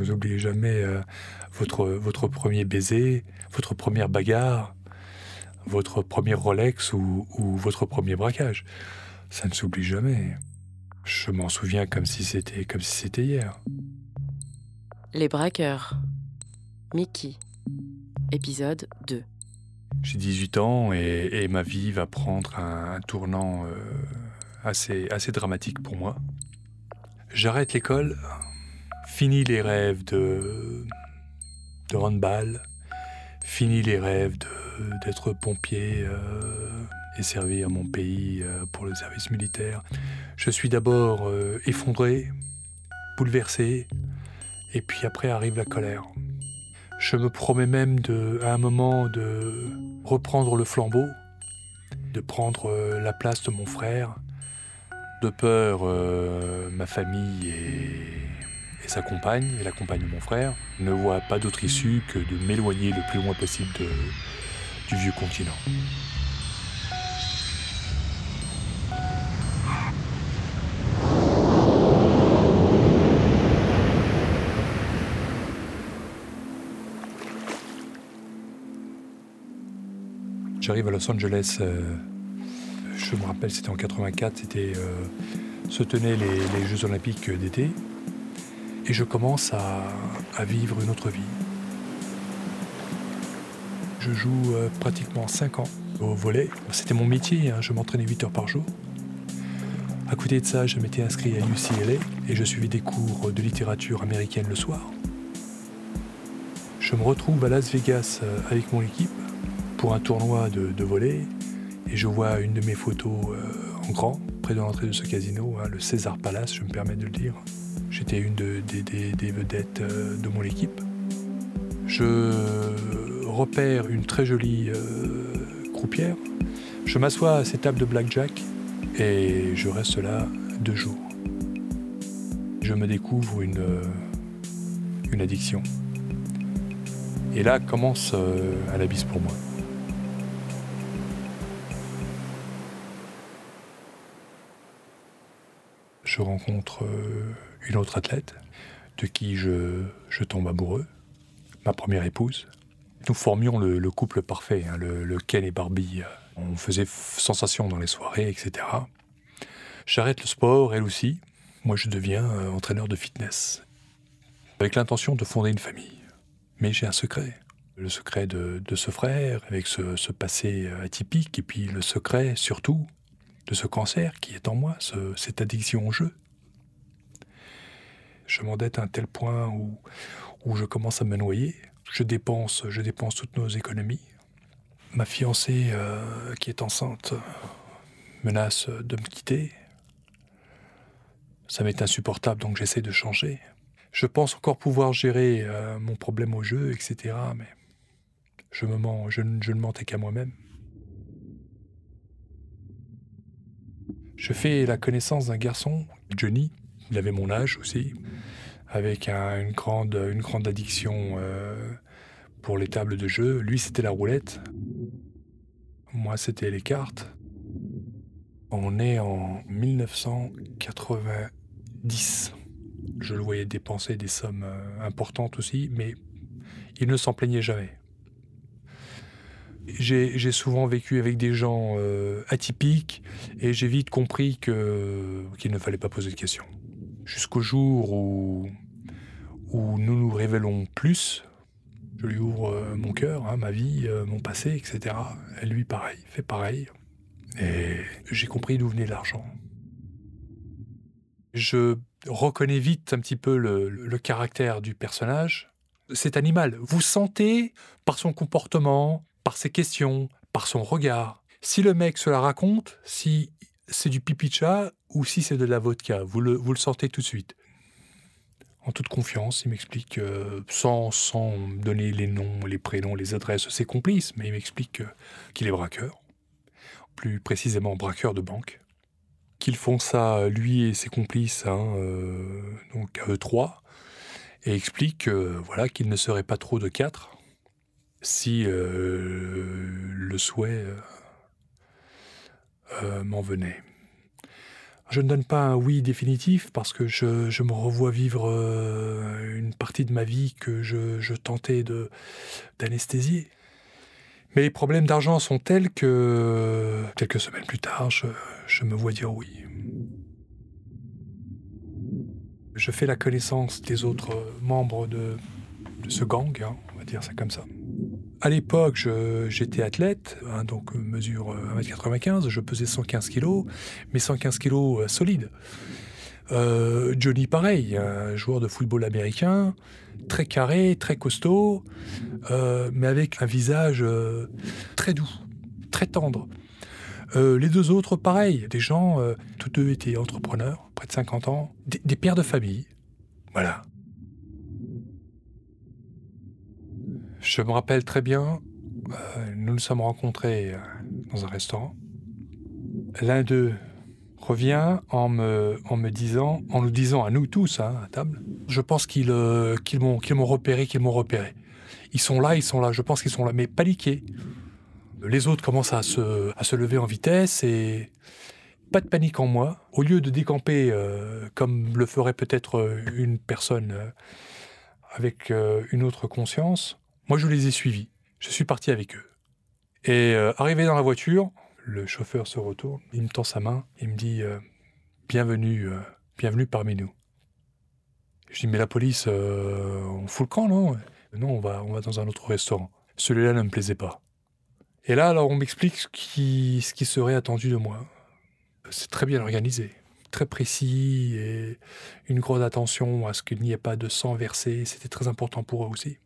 Vous oubliez jamais euh, votre, votre premier baiser, votre première bagarre, votre premier Rolex ou, ou votre premier braquage. Ça ne s'oublie jamais. Je m'en souviens comme si c'était comme si c'était hier. Les braqueurs. Mickey. Épisode 2. J'ai 18 ans et, et ma vie va prendre un, un tournant euh, assez, assez dramatique pour moi. J'arrête l'école, fini les rêves de, de handball, fini les rêves d'être pompier euh, et servir mon pays euh, pour le service militaire. Je suis d'abord euh, effondré, bouleversé, et puis après arrive la colère. Je me promets même à un moment de reprendre le flambeau, de prendre la place de mon frère. De peur, ma famille et sa compagne, et la compagne de mon frère, ne voient pas d'autre issue que de m'éloigner le plus loin possible du vieux continent. J'arrive à Los Angeles, euh, je me rappelle, c'était en 84, c'était, euh, se tenaient les Jeux Olympiques d'été, et je commence à, vivre une autre vie. Je joue euh, pratiquement 5 ans au volet. C'était mon métier, hein, je m'entraînais 8 heures par jour. À côté de ça, je m'étais inscrit à UCLA et je suivais des cours de littérature américaine le soir. Je me retrouve à Las Vegas euh, avec mon équipe pour un tournoi de, volley et je vois une de mes photos euh, en grand près de l'entrée de ce casino, hein, le César Palace, je me permets de le dire. J'étais une de- des- vedettes euh, de mon équipe. Je repère une très jolie euh, croupière. Je m'assois à cette table de blackjack et je reste là deux jours. Je me découvre une, euh, une addiction. Et là commence euh, un abysse pour moi. Je rencontre une autre athlète de qui je, je tombe amoureux, ma première épouse. Nous formions le, le couple parfait, hein, le, Ken et Barbie. On faisait sensation dans les soirées, etc. J'arrête le sport, elle aussi. Moi, je deviens euh, entraîneur de fitness, avec l'intention de fonder une famille. Mais j'ai un secret. Le secret de, ce frère, avec ce, passé euh, atypique, et puis le secret, surtout, de ce cancer qui est en moi, ce- cette addiction au jeu. Je m'endette à un tel point où, où je commence à me noyer. Je dépense, je dépense toutes nos économies. Ma fiancée, euh, qui est enceinte, menace de me quitter. Ça m'est insupportable, donc j'essaie de changer. Je pense encore pouvoir gérer euh, mon problème au jeu, etc. Mais je me mens, je, je ne mentais qu'à moi-même. Je fais la connaissance d'un garçon, Johnny, il avait mon âge aussi, avec un- une, grande, addiction euh, pour les tables de jeu. Lui, c'était la roulette. Moi, c'était les cartes. On est en 1990. Je le voyais dépenser des sommes euh, importantes aussi, mais il ne s'en plaignait jamais. J'ai souvent vécu avec des gens euh, atypiques et j'ai vite compris qu'il ne fallait pas poser de questions. Jusqu'au jour où, où nous nous révélons plus, je lui ouvre euh, mon cœur, hein, ma vie, euh, mon passé, etc. Et lui, pareil, fait pareil. Et j'ai compris d'où venait l'argent. Je reconnais vite un petit peu le, le caractère du personnage. Cet animal, vous sentez par son comportement, par ses questions, par son regard. Si le mec se la raconte, si c'est du pipi de chat ou si c'est de la vodka, vous le, sentez tout de suite? En toute confiance, il m'explique, euh, sans, donner les noms, les prénoms, les adresses ses complices, mais il m'explique qu'il est braqueur, plus précisément braqueur de banque, qu'ils font ça, lui et ses complices, hein, euh, donc à eux trois, et explique voilà, qu'il ne serait pas trop de quatre si euh, le souhait euh, m'en venait. Je ne donne pas un oui définitif parce que je, me revois vivre euh, une partie de ma vie que je, tentais d'anesthésier. Mais les problèmes d'argent sont tels que quelques semaines plus tard, je, me vois dire oui. Je fais la connaissance des autres membres de, ce gang, hein, on va dire ça comme ça. À l'époque, j'étais athlète, hein, donc mesure 1m95, je pesais 115 kg, mais 115 kg euh, solide. Euh, Johnny, pareil, un joueur de football américain, très carré, très costaud, euh, mais avec un visage très doux, très tendre. les deux autres, pareil, des gens, tous deux étaient entrepreneurs, près de 50 ans, des, des pères de famille. Voilà. Je me rappelle très bien, euh, nous nous sommes rencontrés euh, dans un restaurant. L'un d'eux revient en nous disant à nous tous hein, à table, je pense qu'ils euh, qu'ils m'ont repéré, qu'ils m'ont repéré. Ils sont là, ils sont là, je pense qu'ils sont là, mais paniqués. Les autres commencent à se lever en vitesse et pas de panique en moi. Au lieu de décamper comme le ferait peut-être une personne avec une autre conscience, moi, je les ai suivis. Je suis parti avec eux. Et euh, arrivé dans la voiture, le chauffeur se retourne, il me tend sa main, il me dit euh, Bienvenue, euh, bienvenue parmi nous. Je dis Mais la police, on fout le camp, non? Non, on va, on va dans un autre restaurant. Celui-là ne me plaisait pas. Et là, alors, on m'explique ce qui, ce qui serait attendu de moi. C'est très bien organisé, très précis et une grande attention à ce qu'il n'y ait pas de sang versé. C'était très important pour eux aussi.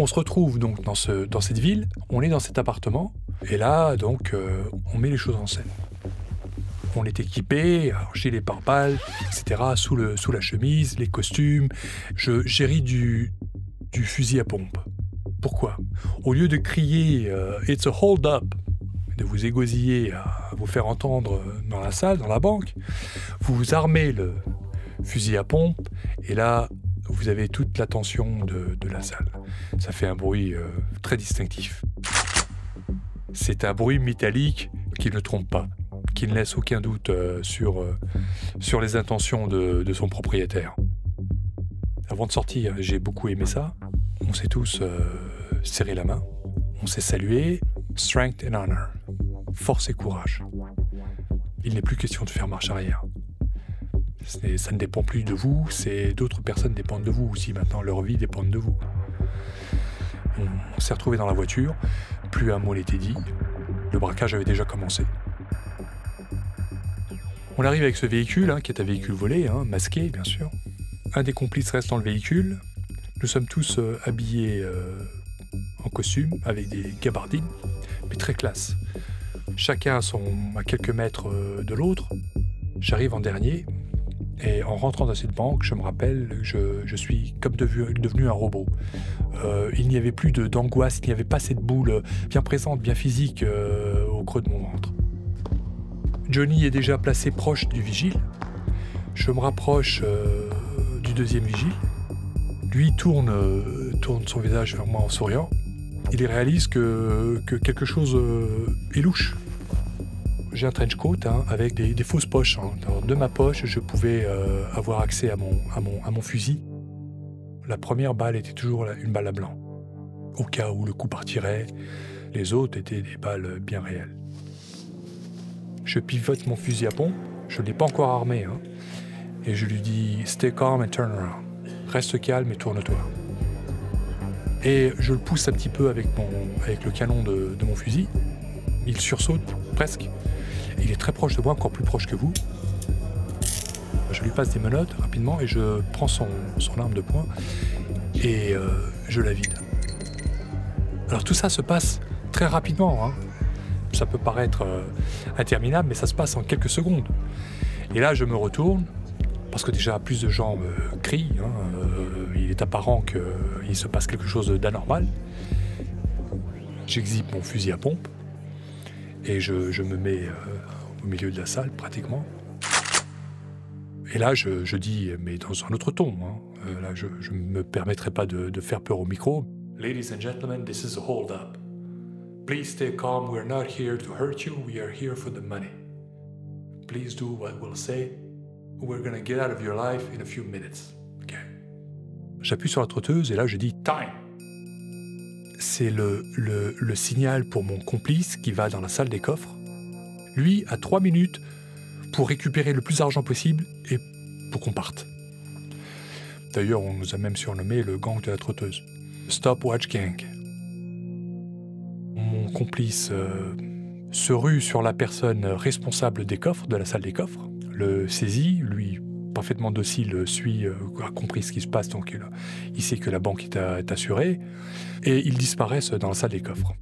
On se retrouve donc dans, ce, dans cette ville, on est dans cet appartement, et là, donc, euh, on met les choses en scène. On est équipé, j'ai les pare-balles, etc., sous, la chemise, les costumes. Je j'hérite du, du fusil à pompe. Pourquoi? Au lieu de crier euh, It's a hold up, de vous égosiller à vous faire entendre dans la salle, dans la banque, vous vous armez le fusil à pompe, et là, vous avez toute l'attention de, de, la salle. Ça fait un bruit euh, très distinctif. C'est un bruit métallique qui ne trompe pas, qui ne laisse aucun doute euh, sur, euh, sur les intentions de, de, son propriétaire. Avant de sortir, j'ai beaucoup aimé ça. On s'est tous serré la main, on s'est salué. Strength and honor. Force et courage. Il n'est plus question de faire marche arrière ça ne dépend plus de vous, c'est d'autres personnes dépendent de vous aussi maintenant, leur vie dépend de vous. On s'est retrouvé dans la voiture, plus un mot n'était dit, le braquage avait déjà commencé. On arrive avec ce véhicule, hein, qui est un véhicule volé, hein, masqué bien sûr. Un des complices reste dans le véhicule. Nous sommes tous euh, habillés euh, en costume, avec des gabardines, mais très classe. Chacun sont à quelques mètres euh, de l'autre. J'arrive en dernier, et en rentrant dans cette banque, je me rappelle, je, je suis comme devenu, un robot. Euh, il n'y avait plus d'angoisse, il n'y avait pas cette boule bien présente, bien physique euh, au creux de mon ventre. Johnny est déjà placé proche du vigile. Je me rapproche euh, du deuxième vigile. Lui tourne, tourne son visage vers moi en souriant. Il réalise que, que quelque chose est louche j'ai un trench coat hein, avec des, fausses poches. Hein. de ma poche, je pouvais euh, avoir accès à mon, fusil. La première balle était toujours une balle à blanc. Au cas où le coup partirait, les autres étaient des balles bien réelles. Je pivote mon fusil à pompe, je ne l'ai pas encore armé, hein, et je lui dis Stay calm and turn around. Reste calme et tourne-toi. Et je le pousse un petit peu avec, le canon de mon fusil. Il sursaute presque. Il est très proche de moi, encore plus proche que vous. Je lui passe des menottes rapidement et je prends son, arme de poing et euh, je la vide. Alors tout ça se passe très rapidement. Hein. Ça peut paraître euh, interminable, mais ça se passe en quelques secondes. Et là, je me retourne, parce que déjà plus de gens crient. Hein, euh, il est apparent qu'il se passe quelque chose d'anormal. J'exhibe mon fusil à pompe et je, me mets euh, au milieu de la salle pratiquement. Et là, je, dis, mais dans un autre ton, hein. euh, là, je ne me permettrai pas de, faire peur au micro. Ladies and gentlemen, this is a hold up. Please stay calm, we're not here to hurt you, we are here for the money. please do what we'll say. We're gonna get out of your life in a few minutes. Okay? J'appuie sur la trotteuse et là je dis time. C'est le, signal pour mon complice qui va dans la salle des coffres. Lui a trois minutes pour récupérer le plus d'argent possible et pour qu'on parte. D'ailleurs, on nous a même surnommé le gang de la trotteuse. Stopwatch Gang. Mon complice euh, se rue sur la personne responsable des coffres, de la salle des coffres, le saisit, lui parfaitement docile suit, euh, a compris ce qui se passe, donc il, il sait que la banque est, a- est assurée, et ils disparaissent dans la salle des coffres.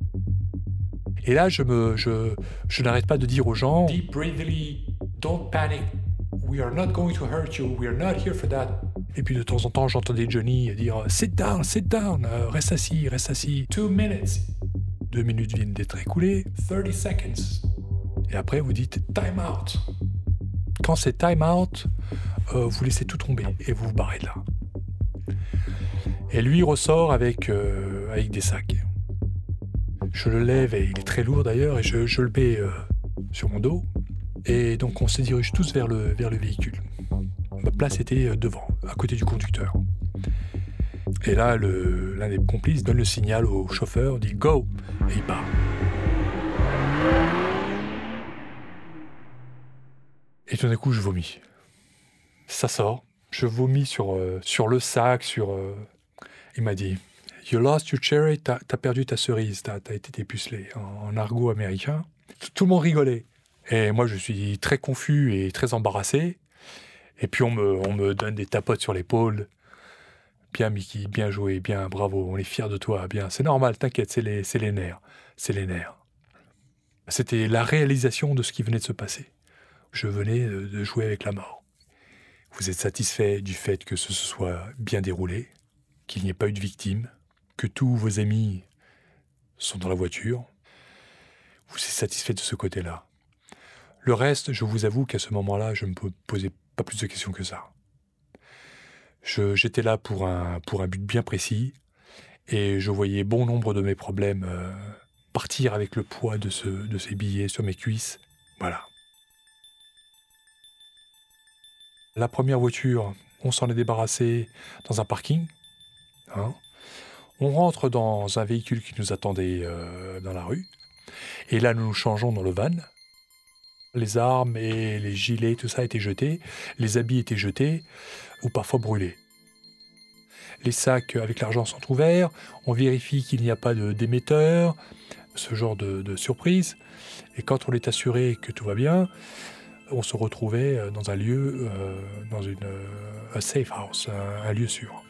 Et là, je, me, je, je n'arrête pas de dire aux gens Deep breathly, don't panic, we are not going to hurt you, we are not here for that. Et puis de temps en temps, j'entendais Johnny dire Sit down, sit down, euh, reste assis, reste assis. Two minutes. Deux minutes viennent d'être écoulées. 30 seconds. Et après, vous dites time out. Quand c'est time out, euh, vous laissez tout tomber et vous vous barrez de là. Et lui ressort avec, euh, avec des sacs. Je le lève et il est très lourd d'ailleurs et je, le mets euh, sur mon dos. Et donc on se dirige tous vers le, vers le véhicule. Ma place était devant, à côté du conducteur. Et là, l'un des complices donne le signal au chauffeur, dit Go Et il part. Et tout d'un coup, je vomis. Ça sort. Je vomis sur, euh, sur le sac, sur. euh, Il m'a dit You lost your cherry, t'as t'as perdu ta cerise, t'as t'as été dépucelé. En, argot américain. Tout, le monde rigolait. Et moi, je suis très confus et très embarrassé. Et puis, on me, on me donne des tapotes sur l'épaule. Bien, Mickey, bien joué, bien, bravo, on est fiers de toi, bien. C'est normal, t'inquiète, c'est les, les nerfs. C'est les nerfs. C'était la réalisation de ce qui venait de se passer. Je venais de de jouer avec la mort. Vous êtes satisfait du fait que ce soit bien déroulé, qu'il n'y ait pas eu de victime, que tous vos amis sont dans la voiture. Vous êtes satisfait de ce côté-là. Le reste, je vous avoue qu'à ce moment-là, je ne me posais pas plus de questions que ça. J'étais là pour un, pour un but bien précis et je voyais bon nombre de mes problèmes euh, partir avec le poids de, ce, de ces billets sur mes cuisses. Voilà. La première voiture, on s'en est débarrassé dans un parking. hein. On rentre dans un véhicule qui nous attendait euh, dans la rue. Et là, nous nous changeons dans le van. Les armes et les gilets, tout ça étaient jetés. Les habits étaient jetés ou parfois brûlés. Les sacs avec l'argent sont ouverts. On vérifie qu'il n'y a pas de- d'émetteur, ce genre de, de surprise. Et quand on est assuré que tout va bien, on se retrouvait euh, dans un lieu, euh, dans une euh, safe house, un, lieu sûr.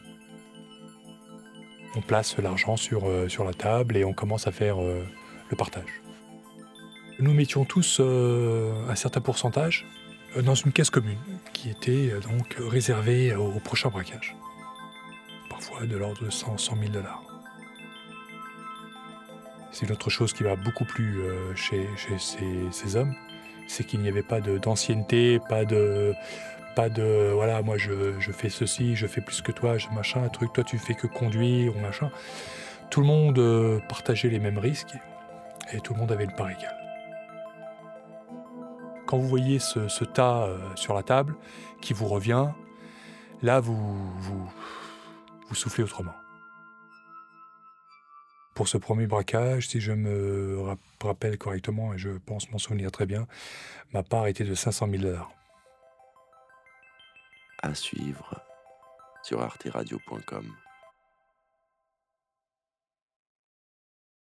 On place l'argent sur, la table et on commence à faire le partage. Nous mettions tous un certain pourcentage dans une caisse commune qui était donc réservée au, prochain braquage. Parfois de l'ordre de 100, 100 000 dollars. C'est une autre chose qui va beaucoup plus chez, ces hommes, c'est qu'il n'y avait pas d'ancienneté, pas de, pas de, voilà, moi je, fais ceci, je fais plus que toi, je machin, un truc, toi tu fais que conduire ou machin. Tout le monde euh, partageait les mêmes risques et tout le monde avait le part égal. Quand vous voyez ce, tas euh, sur la table qui vous revient, là vous, vous soufflez autrement. Pour ce premier braquage, si je me rap- rappelle correctement, et je pense m'en souvenir très bien, ma part était de 500 000 dollars. À suivre sur arteradio.com.